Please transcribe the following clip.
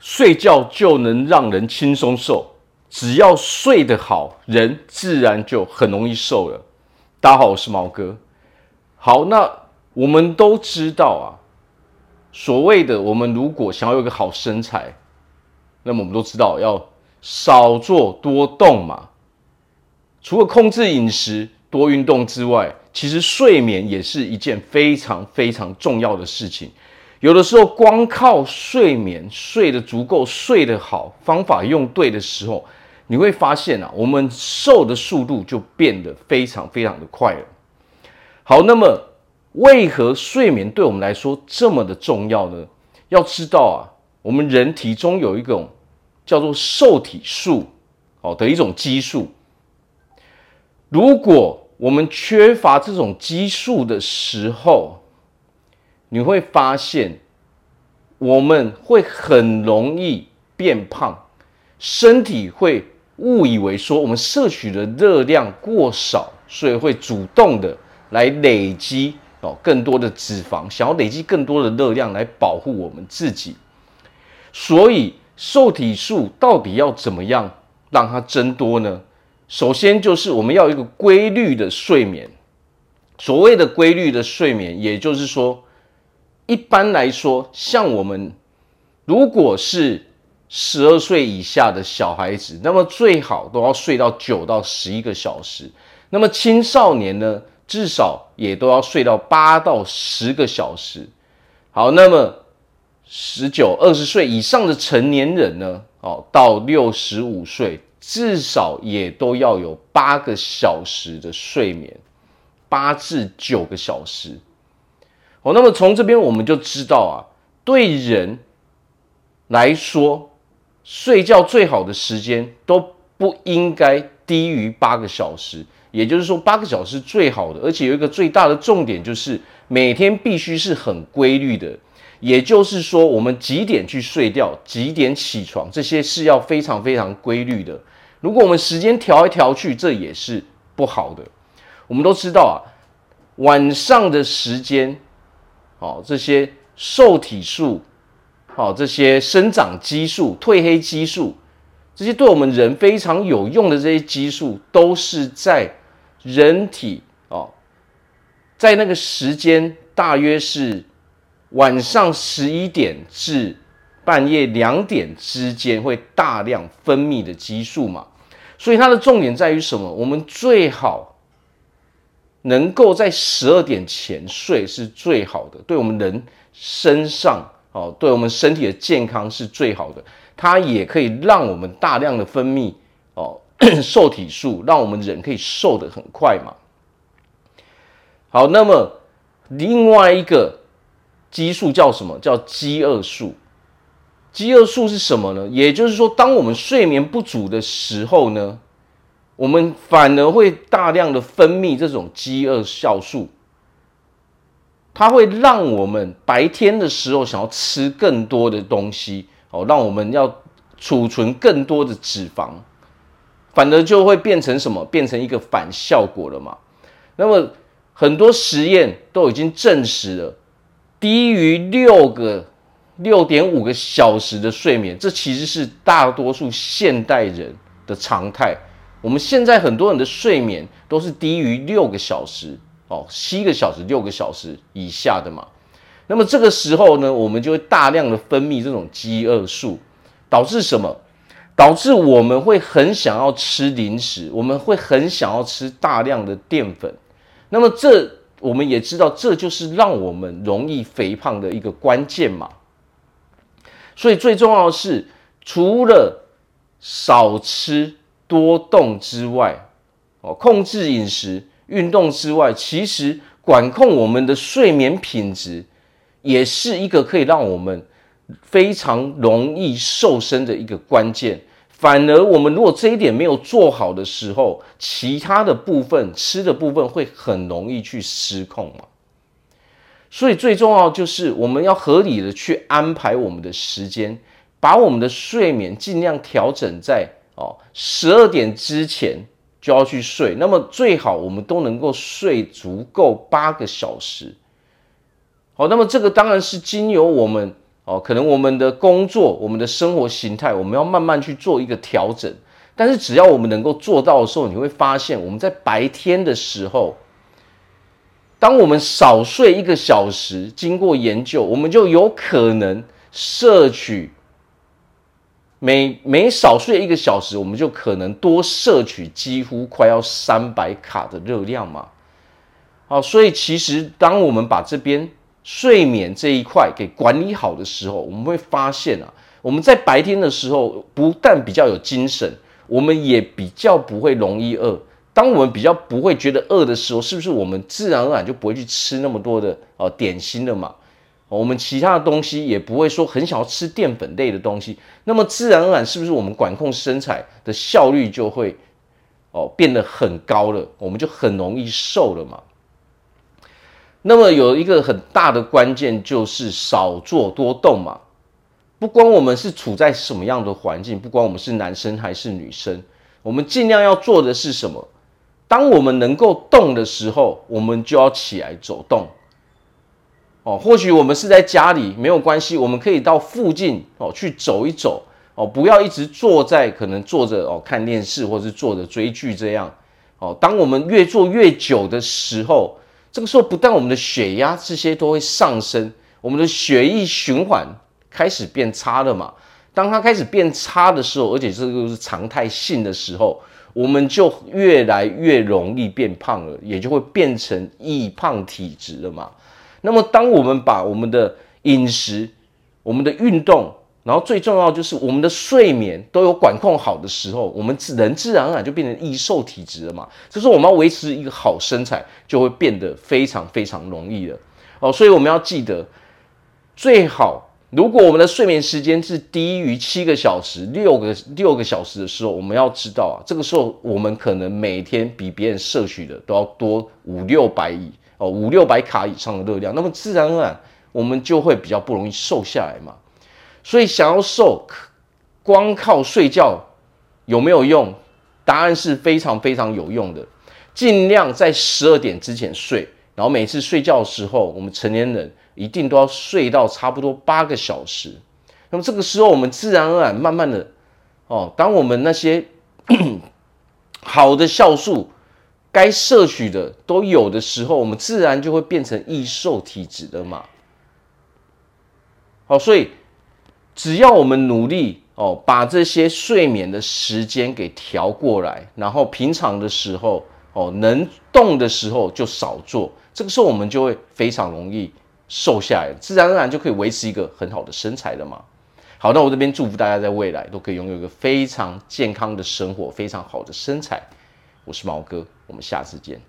睡觉就能让人轻松瘦，只要睡得好，人自然就很容易瘦了。大家好，我是毛哥。好，那我们都知道啊，所谓的我们如果想要有个好身材，那么我们都知道要少做多动嘛。除了控制饮食、多运动之外，其实睡眠也是一件非常非常重要的事情。有的时候，光靠睡眠睡得足够、睡得好，方法用对的时候，你会发现啊，我们瘦的速度就变得非常非常的快了。好，那么为何睡眠对我们来说这么的重要呢？要知道啊，我们人体中有一种叫做瘦体素，哦的一种激素。如果我们缺乏这种激素的时候，你会发现，我们会很容易变胖，身体会误以为说我们摄取的热量过少，所以会主动的来累积哦更多的脂肪，想要累积更多的热量来保护我们自己。所以瘦体素到底要怎么样让它增多呢？首先就是我们要一个规律的睡眠。所谓的规律的睡眠，也就是说。一般来说，像我们如果是十二岁以下的小孩子，那么最好都要睡到九到十一个小时。那么青少年呢，至少也都要睡到八到十个小时。好，那么十九、二十岁以上的成年人呢，哦，到六十五岁，至少也都要有八个小时的睡眠，八至九个小时。哦，那么从这边我们就知道啊，对人来说，睡觉最好的时间都不应该低于八个小时。也就是说，八个小时最好的，而且有一个最大的重点就是每天必须是很规律的。也就是说，我们几点去睡觉，几点起床，这些是要非常非常规律的。如果我们时间调来调去，这也是不好的。我们都知道啊，晚上的时间。好，这些受体素，好，这些生长激素、褪黑激素，这些对我们人非常有用的这些激素，都是在人体哦，在那个时间大约是晚上十一点至半夜两点之间会大量分泌的激素嘛。所以它的重点在于什么？我们最好。能够在十二点前睡是最好的，对我们人身上哦，对我们身体的健康是最好的。它也可以让我们大量的分泌哦 瘦体素，让我们人可以瘦得很快嘛。好，那么另外一个激素叫什么？叫饥饿素。饥饿素是什么呢？也就是说，当我们睡眠不足的时候呢，我们反而会大量的分泌这种饥饿酵素，它会让我们白天的时候想要吃更多的东西哦，让我们要储存更多的脂肪，反而就会变成什么？变成一个反效果了嘛。那么很多实验都已经证实了，低于六个六点五个小时的睡眠，这其实是大多数现代人的常态。我们现在很多人的睡眠都是低于六个小时哦，七个小时、六个小时以下的嘛。那么这个时候呢，我们就会大量的分泌这种饥饿素，导致什么？导致我们会很想要吃零食，我们会很想要吃大量的淀粉。那么这我们也知道，这就是让我们容易肥胖的一个关键嘛。所以最重要的是，除了少吃。多动之外，哦，控制饮食、运动之外，其实管控我们的睡眠品质，也是一个可以让我们非常容易瘦身的一个关键。反而，我们如果这一点没有做好的时候，其他的部分吃的部分会很容易去失控嘛。所以最重要就是我们要合理的去安排我们的时间，把我们的睡眠尽量调整在。哦，十二点之前就要去睡，那么最好我们都能够睡足够八个小时。好，那么这个当然是经由我们哦，可能我们的工作、我们的生活形态，我们要慢慢去做一个调整。但是只要我们能够做到的时候，你会发现我们在白天的时候，当我们少睡一个小时，经过研究，我们就有可能摄取每每少睡一个小时，我们就可能多摄取几乎快要三百卡的热量嘛。好，所以其实当我们把这边。睡眠这一块给管理好的时候，我们会发现啊，我们在白天的时候不但比较有精神，我们也比较不会容易饿。当我们比较不会觉得饿的时候，是不是我们自然而然就不会去吃那么多的呃点心了嘛？我们其他的东西也不会说很想要吃淀粉类的东西，那么自然而然是不是我们管控身材的效率就会哦变得很高了？我们就很容易瘦了嘛？那么有一个很大的关键就是少坐多动嘛，不管我们是处在什么样的环境，不管我们是男生还是女生，我们尽量要做的是什么？当我们能够动的时候，我们就要起来走动。哦，或许我们是在家里没有关系，我们可以到附近哦去走一走哦，不要一直坐在可能坐着哦看电视或是坐着追剧这样哦。当我们越坐越久的时候，这个时候，不但我们的血压这些都会上升，我们的血液循环开始变差了嘛。当它开始变差的时候，而且这个是常态性的时候，我们就越来越容易变胖了，也就会变成易胖体质了嘛。那么，当我们把我们的饮食、我们的运动，然后最重要就是我们的睡眠都有管控好的时候，我们自人自然而然就变成易瘦体质了嘛。就是我们要维持一个好身材，就会变得非常非常容易了哦。所以我们要记得，最好如果我们的睡眠时间是低于七个小时、六个六个小时的时候，我们要知道啊，这个时候我们可能每天比别人摄取的都要多五六百以哦五六百卡以上的热量，那么自然而然我们就会比较不容易瘦下来嘛。所以想要瘦，光靠睡觉有没有用？答案是非常非常有用的。尽量在十二点之前睡，然后每次睡觉的时候，我们成年人一定都要睡到差不多八个小时。那么这个时候，我们自然而然慢慢的，哦，当我们那些 好的酵素该摄取的都有的时候，我们自然就会变成易瘦体质的嘛。好，所以。只要我们努力哦，把这些睡眠的时间给调过来，然后平常的时候哦，能动的时候就少做，这个时候我们就会非常容易瘦下来，自然而然就可以维持一个很好的身材了嘛。好，那我这边祝福大家在未来都可以拥有一个非常健康的生活，非常好的身材。我是毛哥，我们下次见。